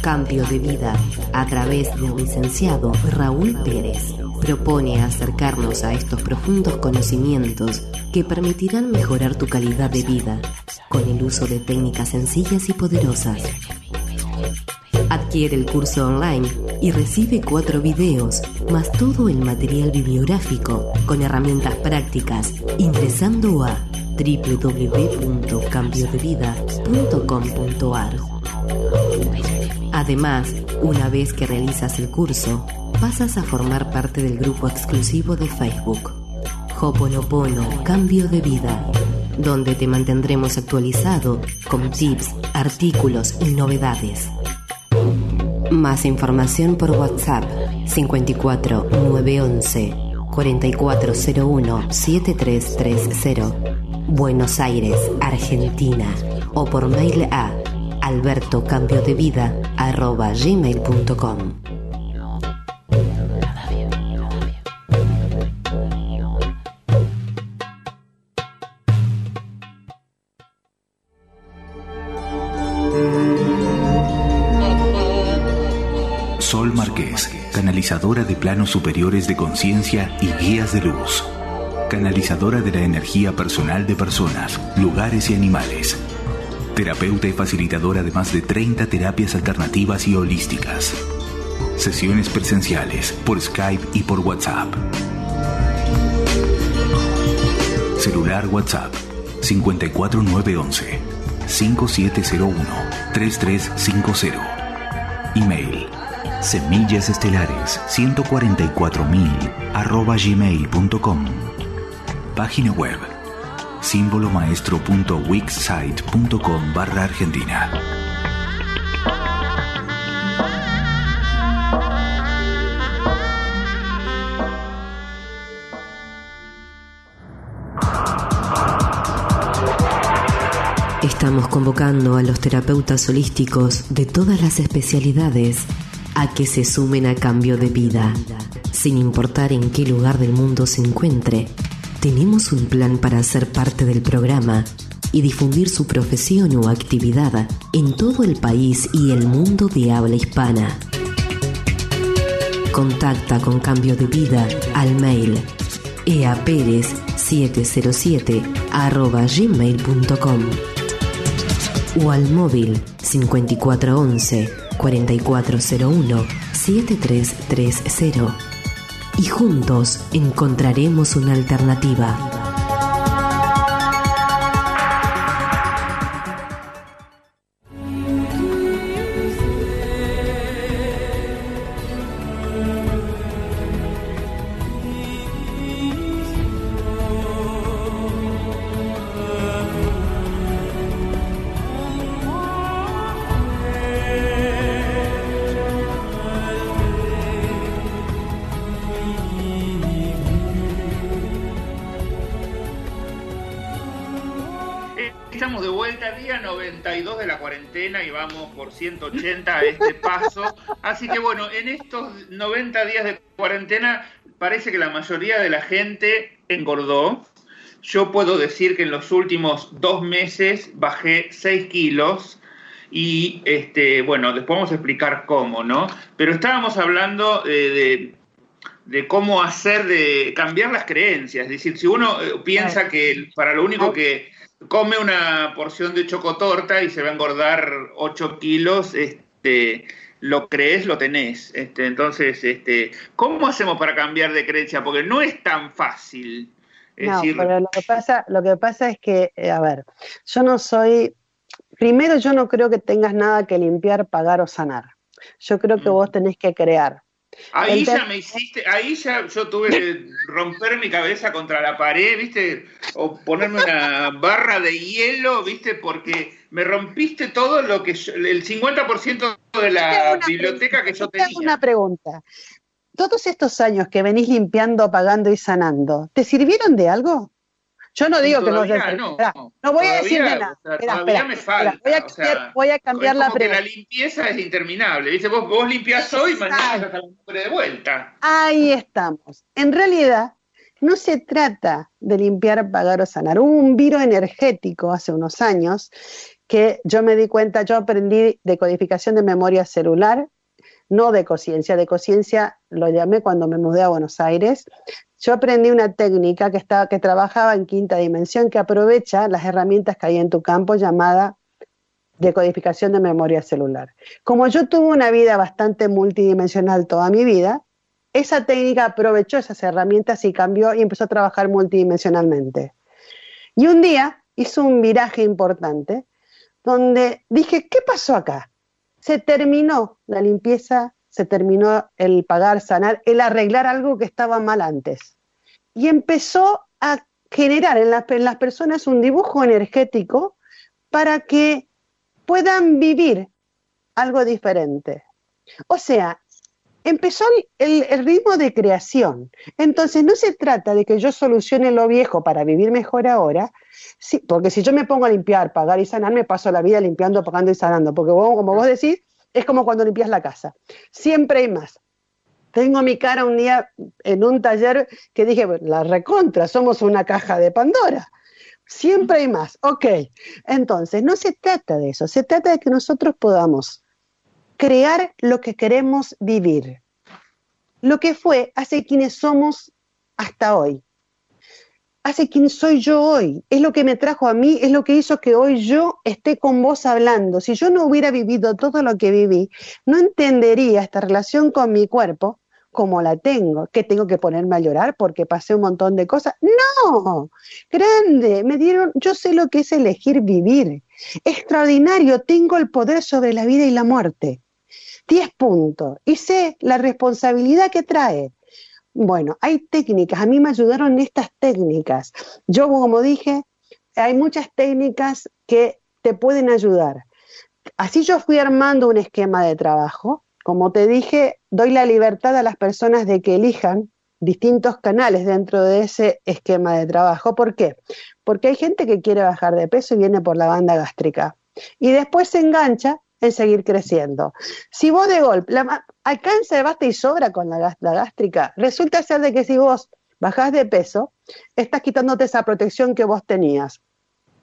Cambio de vida a través del licenciado Raúl Pérez propone acercarnos a estos profundos conocimientos que permitirán mejorar tu calidad de vida con el uso de técnicas sencillas y poderosas Adquiere el curso online y recibe cuatro videos, más todo el material bibliográfico con herramientas prácticas ingresando a www.cambiodevida.com.ar. Además, una vez que realizas el curso, pasas a formar parte del grupo exclusivo de Facebook. Hoponopono Cambio de Vida, donde te mantendremos actualizado con tips, artículos y novedades. Más información por WhatsApp 54 911 4401 7330 Buenos Aires, Argentina, o por mail a albertocambiodevida.gmail.com de planos superiores de conciencia y guías de luz. Canalizadora de la energía personal de personas, lugares y animales. Terapeuta y facilitadora de más de 30 terapias alternativas y holísticas. Sesiones presenciales por Skype y por WhatsApp. Celular WhatsApp 54911 5701 3350. Email semillas estelares 144.000 arroba gmail.com. Página web símbolomaestro.wixsite.com barra Argentina. Estamos convocando a los terapeutas holísticos de todas las especialidades a que se sumen a cambio de vida. Sin importar en qué lugar del mundo se encuentre, tenemos un plan para ser parte del programa y difundir su profesión o actividad en todo el país y el mundo de habla hispana. Contacta con Cambio de Vida al mail eaperez707 gmail.com o al móvil 5411 4401 7330 y juntos encontraremos una alternativa. Estamos de vuelta, día 92 de la cuarentena y vamos por 180 a este paso. Así que bueno, en estos 90 días de cuarentena parece que la mayoría de la gente engordó. Yo puedo decir que en los últimos dos meses bajé 6 kilos y este, bueno, después vamos a explicar cómo, ¿no? Pero estábamos hablando de, de, de cómo hacer, de cambiar las creencias. Es decir, si uno eh, piensa que para lo único que come una porción de chocotorta y se va a engordar 8 kilos, este, lo crees, lo tenés. Este, entonces, este, ¿cómo hacemos para cambiar de creencia? Porque no es tan fácil. Es no, decir, pero lo que pasa, lo que pasa es que, eh, a ver, yo no soy, primero yo no creo que tengas nada que limpiar, pagar o sanar. Yo creo que Mm. vos tenés que crear. Ahí ya me hiciste, ahí ya yo tuve que romper mi cabeza contra la pared, ¿viste? O ponerme una barra de hielo, ¿viste? Porque me rompiste todo lo que yo- el 50% de Te la biblioteca que yo te hago tenía. una pregunta. Todos estos años que venís limpiando, pagando y sanando, ¿te sirvieron de algo? Yo no digo que no, no. esperá, no voy a Todavía, decir de nada. o sea, todavía me falta, voy a o cambiar, sea, voy a cambiar la que la pregunta. limpieza es interminable, ¿viste? Vos, vos limpiás hoy y mañana Exacto. sacas la de vuelta. Ahí estamos. En realidad, no se trata de limpiar, pagar o sanar. Hubo un viro energético hace unos años que yo me di cuenta, yo aprendí de codificación de memoria celular, no de conciencia. De conciencia lo llamé cuando me mudé a Buenos Aires. Yo aprendí una técnica que, estaba, que trabajaba en quinta dimensión, que aprovecha las herramientas que hay en tu campo llamada decodificación de memoria celular. Como yo tuve una vida bastante multidimensional toda mi vida, esa técnica aprovechó esas herramientas y cambió y empezó a trabajar multidimensionalmente. Y un día hizo un viraje importante donde dije, ¿qué pasó acá? Se terminó la limpieza, se terminó el pagar, sanar, el arreglar algo que estaba mal antes. Y empezó a generar en, la- en las personas un dibujo energético para que puedan vivir algo diferente. O sea, empezó el, ritmo de creación. Entonces, no se trata de que yo solucione lo viejo para vivir mejor ahora, sí, porque si yo me pongo a limpiar, pagar y sanar, me paso la vida limpiando, pagando y sanando, porque como vos decís, es como cuando limpias la casa. Siempre hay más. Tengo mi cara un día en un taller que dije, la recontra, somos una caja de Pandora. Siempre hay más. Ok. Entonces, no se trata de eso, se trata de que nosotros podamos crear lo que queremos vivir. Lo que fue hace quienes somos hasta hoy. Hace quien soy yo hoy. Es lo que me trajo a mí, es lo que hizo que hoy yo esté con vos hablando. Si yo no hubiera vivido todo lo que viví, no entendería esta relación con mi cuerpo como la tengo, que tengo que ponerme a llorar porque pasé un montón de cosas. No, grande, me dieron, yo sé lo que es elegir vivir. Extraordinario, tengo el poder sobre la vida y la muerte. 10 puntos. Y sé la responsabilidad que trae. Bueno, hay técnicas, a mí me ayudaron estas técnicas. Yo, como dije, hay muchas técnicas que te pueden ayudar. Así yo fui armando un esquema de trabajo. Como te dije, doy la libertad a las personas de que elijan distintos canales dentro de ese esquema de trabajo. ¿Por qué? Porque hay gente que quiere bajar de peso y viene por la banda gástrica. Y después se engancha en seguir creciendo. Si vos de golpe la, alcanza, basta y sobra con la, la gástrica, resulta ser de que si vos bajás de peso, estás quitándote esa protección que vos tenías.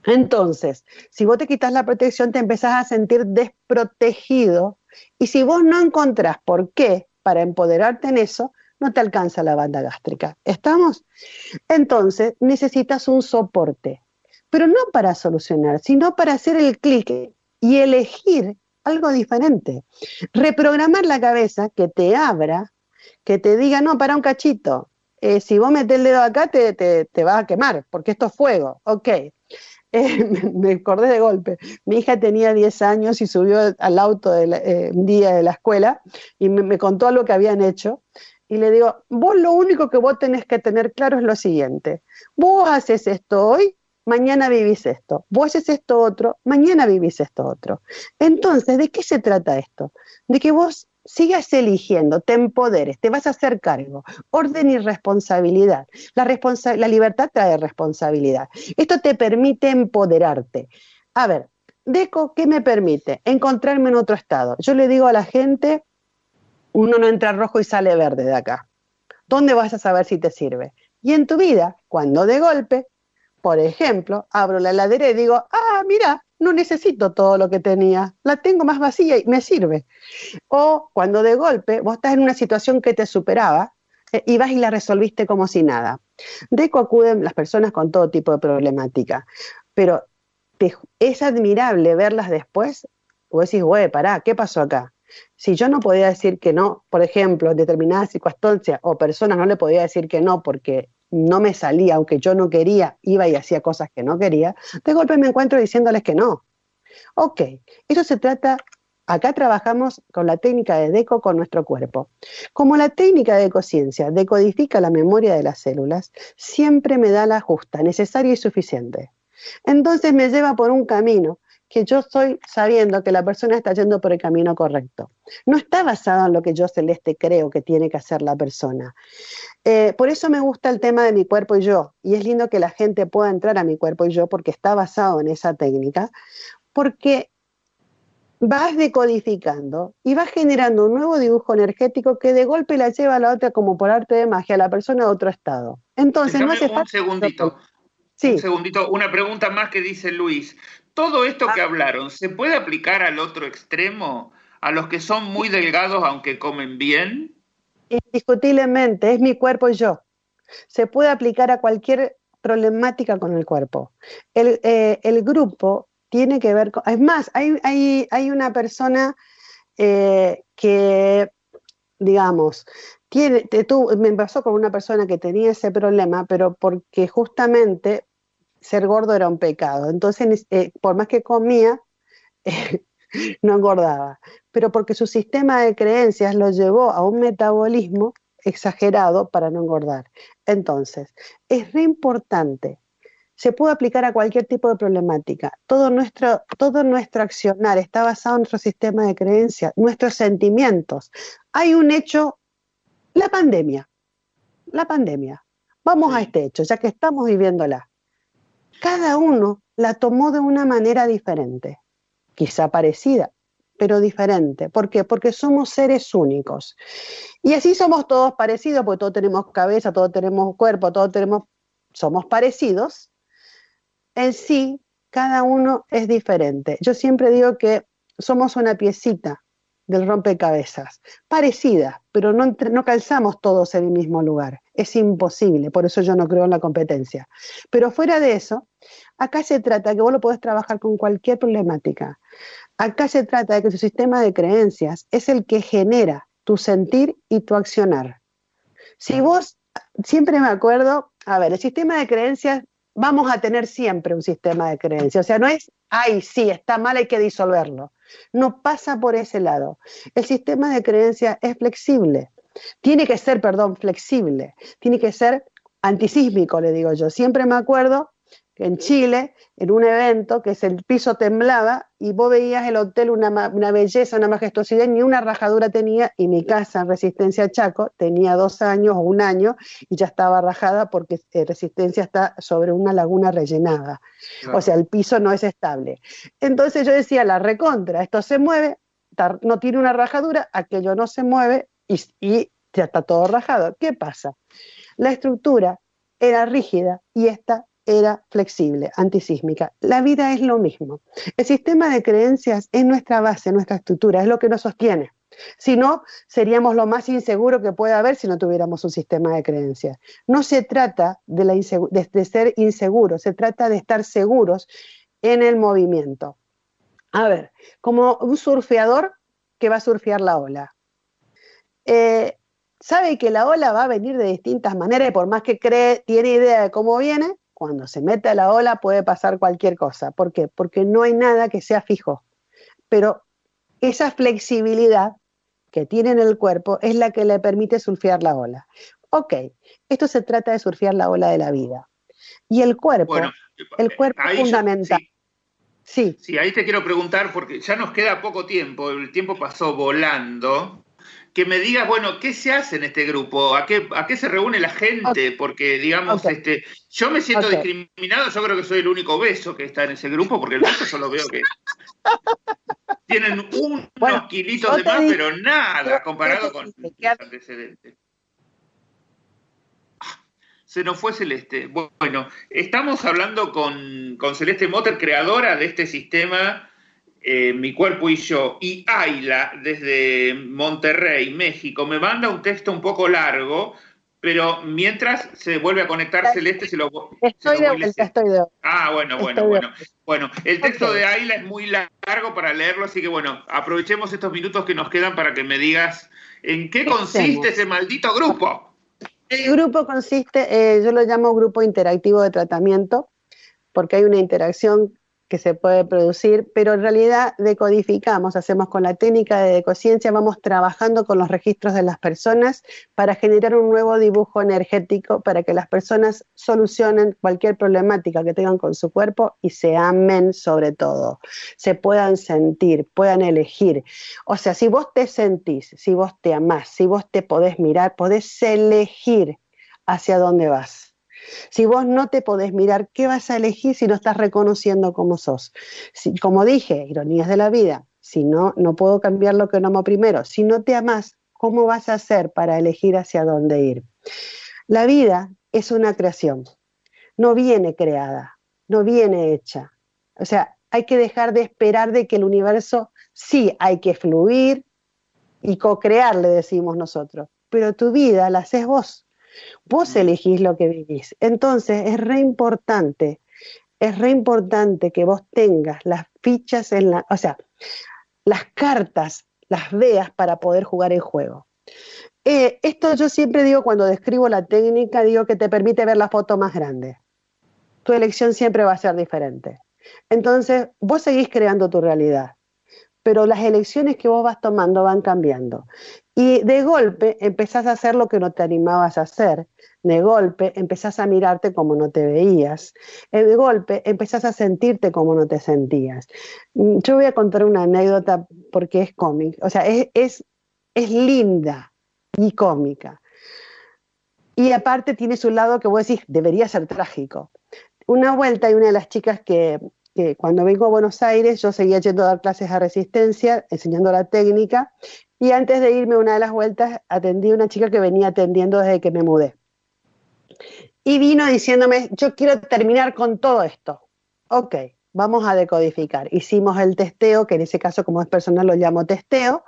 Entonces, si vos te quitas la protección, te empezás a sentir desprotegido y si vos no encontrás por qué para empoderarte en eso, no te alcanza la banda gástrica. ¿Estamos? Entonces, necesitas un soporte, pero no para solucionar, sino para hacer el clic y elegir algo diferente. Reprogramar la cabeza que te abra, que te diga, no, para un cachito. Eh, si vos metés el dedo acá, te, te, te va a quemar, porque esto es fuego. Ok. [LAUGHS] Eh, me acordé de golpe. Mi hija tenía 10 años y subió al auto de eh, un día de la escuela y me, me, contó algo que habían hecho. Y le digo, vos lo único que vos tenés que tener claro es lo siguiente. Vos haces esto hoy mañana vivís esto. Vos haces esto otro, mañana vivís esto otro. Entonces, ¿de qué se trata esto? De que vos sigas eligiendo, te empoderes, te vas a hacer cargo. Orden y responsabilidad. La, la libertad trae responsabilidad. Esto te permite empoderarte. A ver, Deco, ¿qué me permite? Encontrarme en otro estado. Yo le digo a la gente, uno no entra rojo y sale verde de acá. ¿Dónde vas a saber si te sirve? Y en tu vida, cuando de golpe por ejemplo, abro la heladera y digo, ah, mira, no necesito todo lo que tenía, la tengo más vacía y me sirve. O cuando de golpe vos estás en una situación que te superaba eh, y vas y la resolviste como si nada. Deco acuden las personas con todo tipo de problemática, pero es admirable verlas después, o decís, güey, pará, ¿qué pasó acá? Si yo no podía decir que no, por ejemplo, en determinadas circunstancias o personas no le podía decir que no porque no me salía, aunque yo no quería, iba y hacía cosas que no quería, de golpe me encuentro diciéndoles que no. Ok, eso se trata, acá trabajamos con la técnica de DECO con nuestro cuerpo. Como la técnica de ecociencia decodifica la memoria de las células, siempre me da la justa, necesaria y suficiente. Entonces me lleva por un camino que yo estoy sabiendo que la persona está yendo por el camino correcto. No está basado en lo que yo celeste creo que tiene que hacer la persona. Eh, por eso me gusta el tema de mi cuerpo y yo. Y es lindo que la gente pueda entrar a mi cuerpo y yo porque está basado en esa técnica. Porque vas decodificando y vas generando un nuevo dibujo energético que de golpe la lleva a la otra como por arte de magia, a la persona a otro estado. Entonces, no hace un segundito. Sí. Un segundito, una pregunta más que dice Luis. Todo esto que ah. hablaron, ¿se puede aplicar al otro extremo? ¿A los que son muy delgados aunque comen bien? Indiscutiblemente, es mi cuerpo y yo. Se puede aplicar a cualquier problemática con el cuerpo. El, eh, grupo tiene que ver con... Es más, hay, hay, una persona eh, que, digamos, tiene, me pasó con una persona que tenía ese problema, pero porque justamente ser gordo era un pecado. Entonces, eh, por más que comía, [LAUGHS] no engordaba. Pero porque su sistema de creencias lo llevó a un metabolismo exagerado para no engordar. Entonces, es re importante. se puede aplicar a cualquier tipo de problemática. Todo nuestro, todo nuestro accionar está basado en nuestro sistema de creencias, nuestros sentimientos. Hay un hecho, la pandemia, la pandemia. Vamos a este hecho, ya que estamos viviéndola. Cada uno la tomó de una manera diferente, quizá parecida, pero diferente. ¿Por qué? Porque somos seres únicos. Y así somos todos parecidos, porque todos tenemos cabeza, todos tenemos cuerpo, todos tenemos, somos parecidos. En sí, cada uno es diferente. Yo siempre digo que somos una piecita del rompecabezas, parecida, pero no, no calzamos todos en el mismo lugar. Es imposible, por eso yo no creo en la competencia. Pero fuera de eso, acá se trata que vos lo podés trabajar con cualquier problemática. Acá se trata de que tu sistema de creencias es el que genera tu sentir y tu accionar. Si vos, siempre me acuerdo, a ver, el sistema de creencias, vamos a tener siempre un sistema de creencias. O sea, no es, ay, sí, está mal, hay que disolverlo. No pasa por ese lado. El sistema de creencias es flexible. Tiene que ser, perdón, flexible. Tiene que ser antisísmico, le digo yo. Siempre me acuerdo en Chile, en un evento, que el piso temblaba y vos veías el hotel una, belleza, una majestuosidad, ni una rajadura tenía, y mi casa en Resistencia Chaco tenía dos años o un año y ya estaba rajada porque eh, Resistencia está sobre una laguna rellenada. O sea, el piso no es estable. Entonces yo decía, la recontra, esto se mueve, no tiene una rajadura, aquello no se mueve y, y ya está todo rajado. ¿Qué pasa? La estructura era rígida y esta era flexible, antisísmica. La vida es lo mismo. El sistema de creencias es nuestra base, nuestra estructura, es lo que nos sostiene. Si no, seríamos lo más inseguro que puede haber si no tuviéramos un sistema de creencias. No se trata de, ser inseguros, se trata de estar seguros en el movimiento. A ver, como un surfeador que va a surfear la ola. Eh, sabe que la ola va a venir de distintas maneras y por más que cree, tiene idea de cómo viene, cuando se mete a la ola puede pasar cualquier cosa. ¿Por qué? Porque no hay nada que sea fijo. Pero esa flexibilidad que tiene en el cuerpo es la que le permite surfear la ola. Ok, esto se trata de surfear la ola de la vida. Y el cuerpo, el cuerpo es fundamental. sí. sí, ahí te quiero preguntar, porque ya nos queda poco tiempo, el tiempo pasó volando que me digas, bueno, ¿qué se hace en este grupo? ¿A qué, a qué se reúne la gente? Porque, digamos, este, yo me siento discriminado, yo creo que soy el único beso que está en ese grupo, porque el resto solo veo que [LAUGHS] tienen unos kilitos de más, pero nada comparado con los antecedentes. Ah, se nos fue Celeste. Bueno, estamos hablando con, con Celeste Motter, creadora de este sistema eh, mi cuerpo y yo, y Ayla, desde Monterrey, México, me manda un texto un poco largo, pero mientras se vuelve a conectar Celeste, se lo, estoy de vuelta, estoy de Ah, bueno, bueno, bueno. Bueno, el texto de Ayla es muy largo para leerlo, así que bueno, aprovechemos estos minutos que nos quedan para que me digas en qué consiste ese maldito grupo. El grupo consiste, eh, yo lo llamo grupo interactivo de tratamiento, porque hay una interacción que se puede producir, pero en realidad decodificamos, hacemos con la técnica de decociencia, vamos trabajando con los registros de las personas para generar un nuevo dibujo energético para que las personas solucionen cualquier problemática que tengan con su cuerpo y se amen sobre todo, se puedan sentir, puedan elegir. O sea, si vos te sentís, si vos te amás, si vos te podés mirar, podés elegir hacia dónde vas si vos no te podés mirar, ¿qué vas a elegir si no estás reconociendo cómo sos? como dije, ironías de la vida, si no, no puedo cambiar lo que no amo primero. Si no te amas, ¿cómo vas a hacer para elegir hacia dónde ir? La vida es una creación, no viene creada, no viene hecha. O sea, hay que dejar de esperar de que el universo, sí, hay que fluir y co-crear, le decimos nosotros, pero tu vida la haces vos. Vos elegís lo que vivís. Entonces es re importante, es re importante que vos tengas las fichas en la, o sea, las cartas, las veas para poder jugar el juego. Eh, esto yo siempre digo cuando describo la técnica, digo que te permite ver la foto más grande. Tu elección siempre va a ser diferente. Entonces, vos seguís creando tu realidad, pero las elecciones que vos vas tomando van cambiando. Y de golpe empezás a hacer lo que no te animabas a hacer. De golpe empezás a mirarte como no te veías. De golpe empezás a sentirte como no te sentías. Mm, yo voy a contar una anécdota porque es cómica. O sea, es, es, es linda y cómica. Y aparte tiene su lado que vos decís, debería ser trágico. Una vuelta y una de las chicas que, que cuando vengo a Buenos Aires yo seguía yendo a dar clases a resistencia, enseñando la técnica, y antes de irme una de las vueltas atendí a una chica que venía atendiendo desde que me mudé. Y vino diciéndome, yo quiero terminar con todo esto. Ok, vamos a decodificar. Hicimos el testeo, que en ese caso como es personal lo llamo testeo,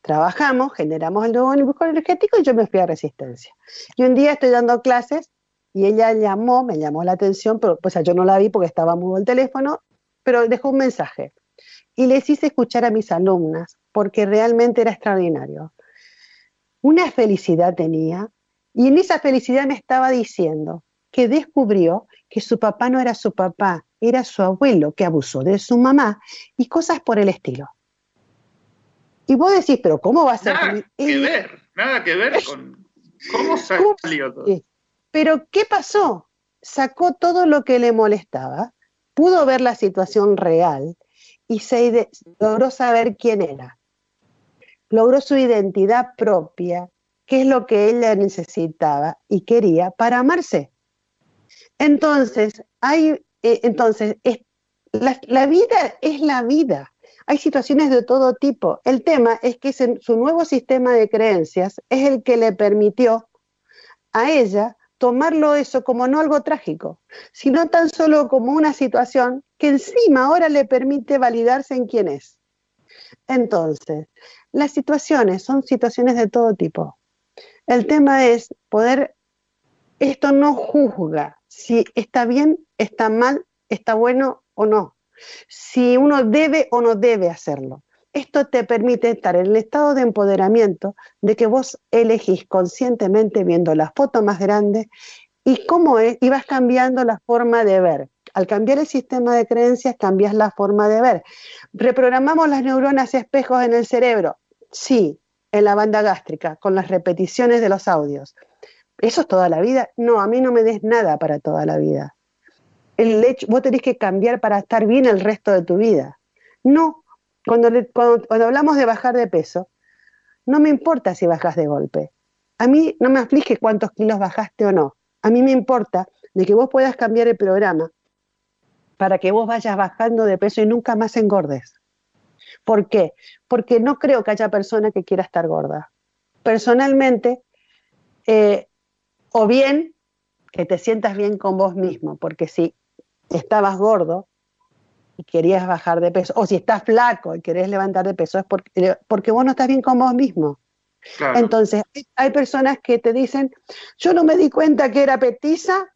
trabajamos, generamos el nuevo energético y yo me fui a resistencia. Y un día estoy dando clases y ella llamó, me llamó la atención, pero pues yo no la vi porque estaba mudo el teléfono, pero dejó un mensaje. Y les hice escuchar a mis alumnas porque realmente era extraordinario. Una felicidad tenía y en esa felicidad me estaba diciendo que descubrió que su papá no era su papá, era su abuelo que abusó de su mamá y cosas por el estilo. Y vos decís, pero ¿cómo va a ser? Nada que ver, nada que ver con cómo salió todo. Pero ¿qué pasó? Sacó todo lo que le molestaba, pudo ver la situación real y se logró saber quién era logró su identidad propia, que es lo que ella necesitaba y quería para amarse. Entonces, hay, eh, entonces la, vida es la vida. Hay situaciones de todo tipo. El tema es que su nuevo sistema de creencias es el que le permitió a ella tomarlo eso como no algo trágico, sino tan solo como una situación que encima ahora le permite validarse en quién es. Entonces, las situaciones son situaciones de todo tipo. El tema es poder, esto no juzga si está bien, está mal, está bueno o no, si uno debe o no debe hacerlo. Esto te permite estar en el estado de empoderamiento de que vos elegís conscientemente viendo la foto más grande y cómo es, y vas cambiando la forma de ver. Al cambiar el sistema de creencias, cambias la forma de ver. Reprogramamos las neuronas espejos en el cerebro. Sí, en la banda gástrica, con las repeticiones de los audios. ¿Eso es toda la vida? No, a mí no me des nada para toda la vida. El hecho, vos tenés que cambiar para estar bien el resto de tu vida. No, cuando, cuando, hablamos de bajar de peso, no me importa si bajas de golpe. A mí no me aflige cuántos kilos bajaste o no. A mí me importa de que vos puedas cambiar el programa para que vos vayas bajando de peso y nunca más engordes. ¿Por qué? Porque no creo que haya persona que quiera estar gorda. Personalmente, eh, o bien que te sientas bien con vos mismo, porque si estabas gordo y querías bajar de peso, o si estás flaco y querés levantar de peso, es porque, eh, porque vos no estás bien con vos mismo. Entonces, hay personas que te dicen, yo no me di cuenta que era petiza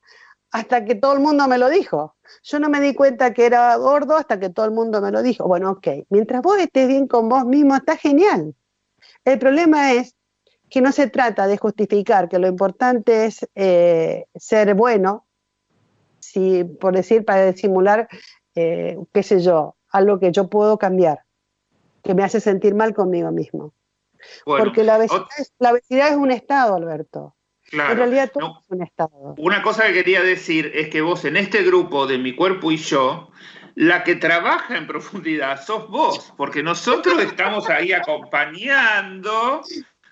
hasta que todo el mundo me lo dijo. Yo no me di cuenta que era gordo hasta que todo el mundo me lo dijo. Bueno, ok, mientras vos estés bien con vos mismo, está genial. El problema es que no se trata de justificar que lo importante es eh, ser bueno, si, por decir, para disimular, eh, qué sé yo, algo que yo puedo cambiar, que me hace sentir mal conmigo mismo. Porque la la obesidad es un estado, Alberto. Claro. En realidad todo es un estado. Una cosa que quería decir es que vos en este grupo de mi cuerpo y yo, la que trabaja en profundidad sos vos, porque nosotros estamos ahí acompañando,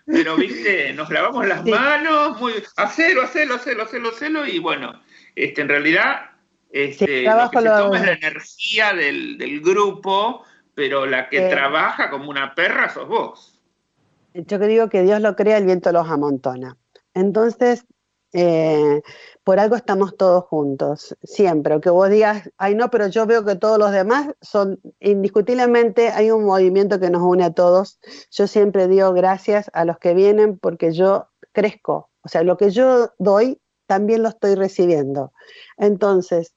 pero viste, nos lavamos las manos, muy, hacelo, hacelo, hacelo, hacelo, hacelo, y bueno, este, en realidad este, lo que se toma es la energía del, del grupo, pero la que trabaja como una perra sos vos. Yo que digo que Dios lo crea, el viento los amontona. Entonces, eh, por algo estamos todos juntos, siempre. Que vos digas, ay no, pero yo veo que todos los demás son, indiscutiblemente hay un movimiento que nos une a todos. Yo siempre digo gracias a los que vienen porque yo crezco. O sea, lo que yo doy, también lo estoy recibiendo. Entonces,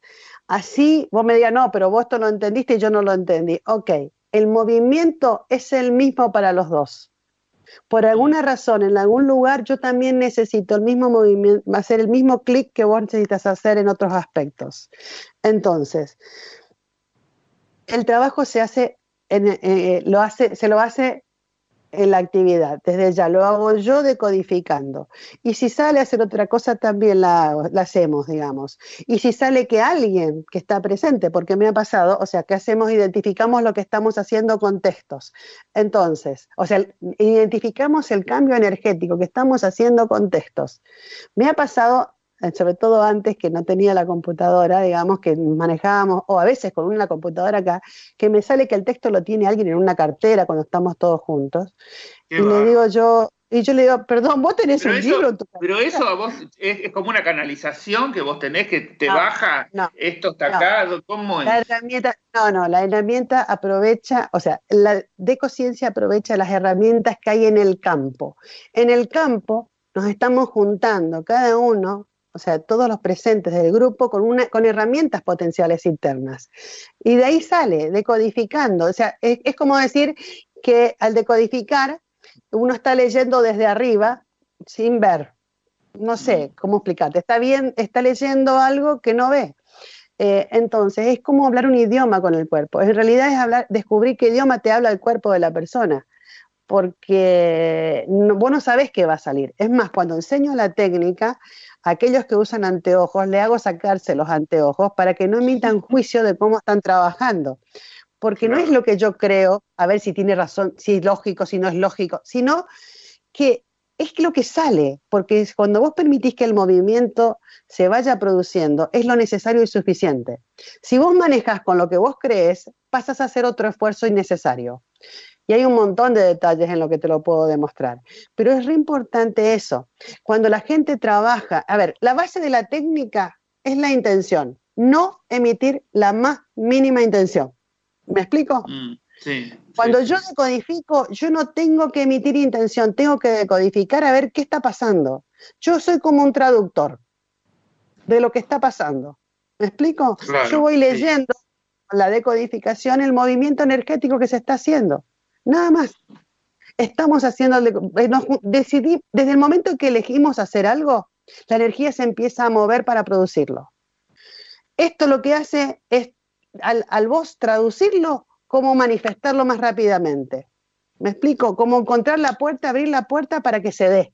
así vos me digas, no, pero vos esto lo entendiste y yo no lo entendí. Ok, el movimiento es el mismo para los dos por alguna razón, en algún lugar, yo también necesito el mismo movimiento, hacer el mismo clic que vos necesitas hacer en otros aspectos. Entonces, el trabajo se hace, en, eh, lo hace, se lo hace en la actividad, desde ya lo hago yo decodificando. Y si sale a hacer otra cosa, también la, hacemos, digamos. Y si sale que alguien que está presente, porque me ha pasado, o sea, ¿qué hacemos? Identificamos lo que estamos haciendo con textos. Entonces, o sea, identificamos el cambio energético que estamos haciendo con textos. Me ha pasado sobre todo antes que no tenía la computadora, digamos, que manejábamos, o a veces con una computadora acá, que me sale que el texto lo tiene alguien en una cartera cuando estamos todos juntos. y le digo yo, y yo le digo, perdón, vos tenés un libro en tu [LAUGHS] Pero eso a vos es, como una canalización que vos tenés que te baja, esto está acá, ¿cómo es? La herramienta, no, no, la herramienta aprovecha, o sea, la decociencia aprovecha las herramientas que hay en el campo. En el campo nos estamos juntando cada uno o sea, todos los presentes del grupo con, una, con herramientas potenciales internas. Y de ahí sale, decodificando. O sea, es, como decir que al decodificar uno está leyendo desde arriba sin ver. No sé cómo explicarte. Está bien, está leyendo algo que no ve. Eh, entonces, es como hablar un idioma con el cuerpo. En realidad es hablar, descubrir qué idioma te habla el cuerpo de la persona porque no, vos no sabés qué va a salir. Es más, cuando enseño la técnica, aquellos que usan anteojos, le hago sacarse los anteojos para que no emitan juicio de cómo están trabajando. Porque no es lo que yo creo, a ver si tiene razón, si es lógico, si no es lógico, sino que es lo que sale, porque cuando vos permitís que el movimiento se vaya produciendo, es lo necesario y suficiente. Si vos manejas con lo que vos crees, pasas a hacer otro esfuerzo innecesario. Y hay un montón de detalles en lo que te lo puedo demostrar. Pero es re importante eso. Cuando la gente trabaja, a ver, la base de la técnica es la intención, no emitir la más mínima intención. ¿Me explico? Mm, sí. Cuando yo decodifico, yo no tengo que emitir intención, tengo que decodificar a ver qué está pasando. Yo soy como un traductor de lo que está pasando. ¿Me explico? yo voy leyendo la decodificación el movimiento energético que se está haciendo. Nada más. Estamos haciendo, eh, decidí, desde el momento en que elegimos hacer algo, la energía se empieza a mover para producirlo. Esto lo que hace es, al, al vos traducirlo, cómo manifestarlo más rápidamente. ¿Me explico? Cómo encontrar la puerta, abrir la puerta para que se dé.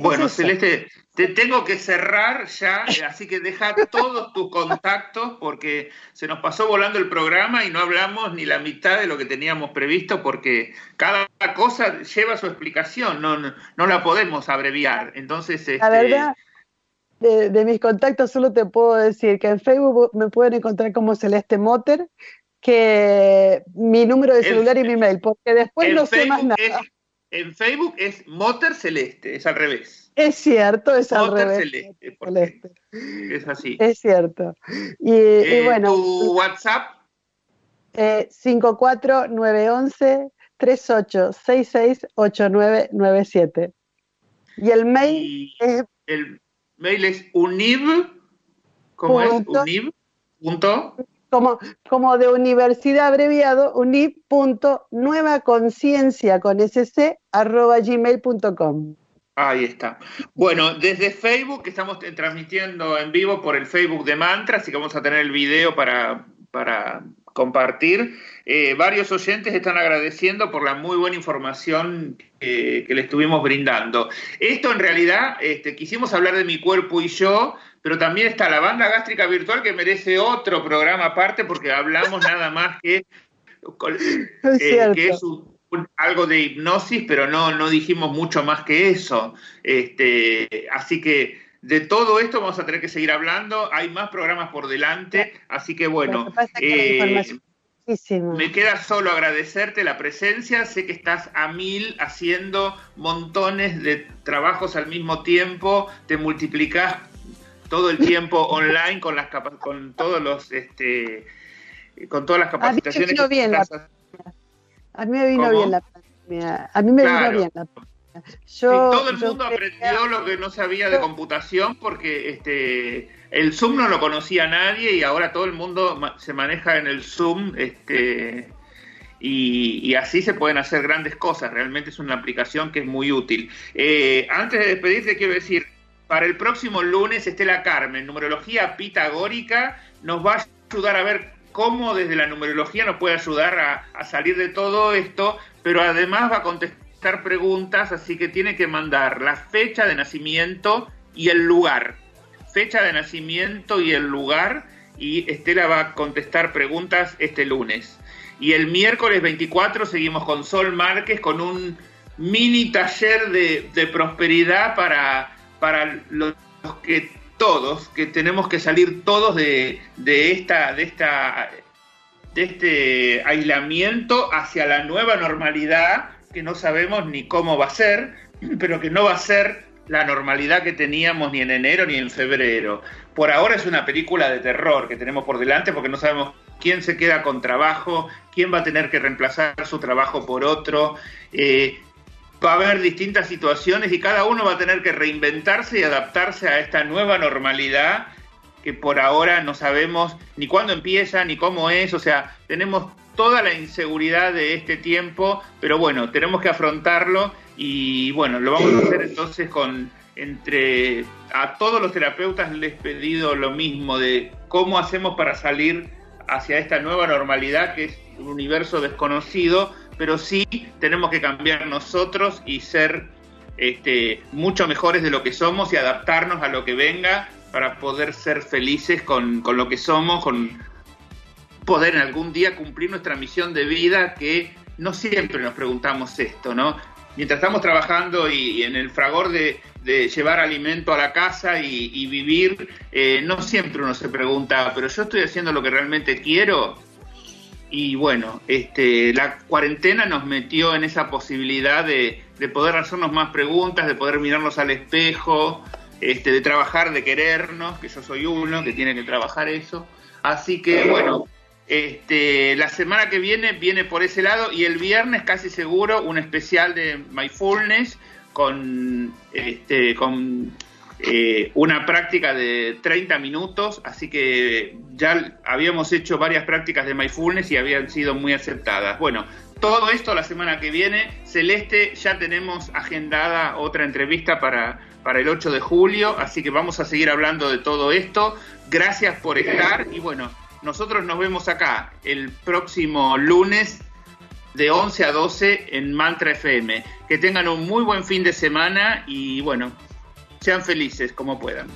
Bueno, Celeste, te tengo que cerrar ya, así que deja todos tus contactos porque se nos pasó volando el programa y no hablamos ni la mitad de lo que teníamos previsto porque cada cosa lleva su explicación, no, no, la podemos abreviar. Entonces, la este, verdad, de, mis contactos solo te puedo decir que en Facebook me pueden encontrar como Celeste Motter, que mi número de celular y mi mail, porque después no sé más nada en Facebook es Motor Celeste, es al revés. Es cierto, es al revés. Celeste, Celeste. Es así. Es cierto. Y, eh, bueno. ¿Tu WhatsApp? Eh, 54911 38668997. Y el mail es. El mail es unib. ¿Cómo es? Unib. Punto como, como de universidad abreviado, unip.nuevaconciencia con sc arroba gmail.com. Ahí está. Bueno, desde Facebook estamos transmitiendo en vivo por el Facebook de Mantra, así que vamos a tener el video para, para compartir. Eh, varios oyentes están agradeciendo por la muy buena información que le estuvimos brindando. Esto en realidad, este, quisimos hablar de mi cuerpo y yo, pero también está la banda gástrica virtual que merece otro programa aparte porque hablamos nada más que, eh, que es algo de hipnosis, pero no, no dijimos mucho más que eso. Este, así que de todo esto vamos a tener que seguir hablando, hay más programas por delante, así que bueno, eh, me queda solo agradecerte la presencia, sé que estás a mil haciendo montones de trabajos al mismo tiempo, te multiplicas todo el tiempo online con las con todos los este con todas las capacitaciones. A mí me vino bien la A mí me vino bien la pandemia. A mí me vino bien la Yo, todo el mundo aprendió lo que no sabía de computación porque este el Zoom no lo conocía nadie y ahora todo el mundo se maneja en el Zoom este y, y, así se pueden hacer grandes cosas. Realmente es una aplicación que es muy útil. Eh, antes de despedirte, quiero decir, para el próximo lunes, Estela Carmen, numerología pitagórica, nos va a ayudar a ver cómo desde la numerología nos puede ayudar a, salir de todo esto, pero además va a contestar preguntas, así que tiene que mandar la fecha de nacimiento y el lugar. Fecha de nacimiento y el lugar, y Estela va a contestar preguntas este lunes. Y el miércoles 24 seguimos con Sol Márquez con un mini taller de, prosperidad para, para los que todos, que tenemos que salir todos de, esta, de, esta, de este aislamiento hacia la nueva normalidad, que no sabemos ni cómo va a ser, pero que no va a ser la normalidad que teníamos ni en enero ni en febrero. Por ahora es una película de terror que tenemos por delante porque no sabemos quién se queda con trabajo, quién va a tener que reemplazar su trabajo por otro. Eh, va a haber distintas situaciones y cada uno va a tener que reinventarse y adaptarse a esta nueva normalidad que por ahora no sabemos ni cuándo empieza ni cómo es. O sea, tenemos toda la inseguridad de este tiempo, pero bueno, tenemos que afrontarlo y bueno, lo vamos a hacer entonces con entre a todos los terapeutas les he pedido lo mismo de cómo hacemos para salir hacia esta nueva normalidad que es un universo desconocido, pero sí tenemos que cambiar nosotros y ser este, mucho mejores de lo que somos y adaptarnos a lo que venga para poder ser felices con, con lo que somos, con poder en algún día cumplir nuestra misión de vida que no siempre nos preguntamos esto, ¿no? mientras estamos trabajando y, en el fragor de, llevar alimento a la casa y, vivir, eh, no siempre uno se pregunta, pero yo estoy haciendo lo que realmente quiero. Y bueno, este, la cuarentena nos metió en esa posibilidad de, poder hacernos más preguntas, de poder mirarnos al espejo, este, de trabajar, de querernos, que yo soy uno que tiene que trabajar eso. Así que bueno, este, la semana que viene viene por ese lado y el viernes casi seguro un especial de Mindfulness con, este, con eh, una práctica de 30 minutos, así que ya habíamos hecho varias prácticas de Mindfulness y habían sido muy aceptadas. Bueno, todo esto la semana que viene. Celeste, ya tenemos agendada otra entrevista para, para el 8 de julio, así que vamos a seguir hablando de todo esto. Gracias por estar y bueno, nosotros nos vemos acá el próximo lunes de 11 a 12 en Mantra FM. Que tengan un muy buen fin de semana y bueno, sean felices como puedan.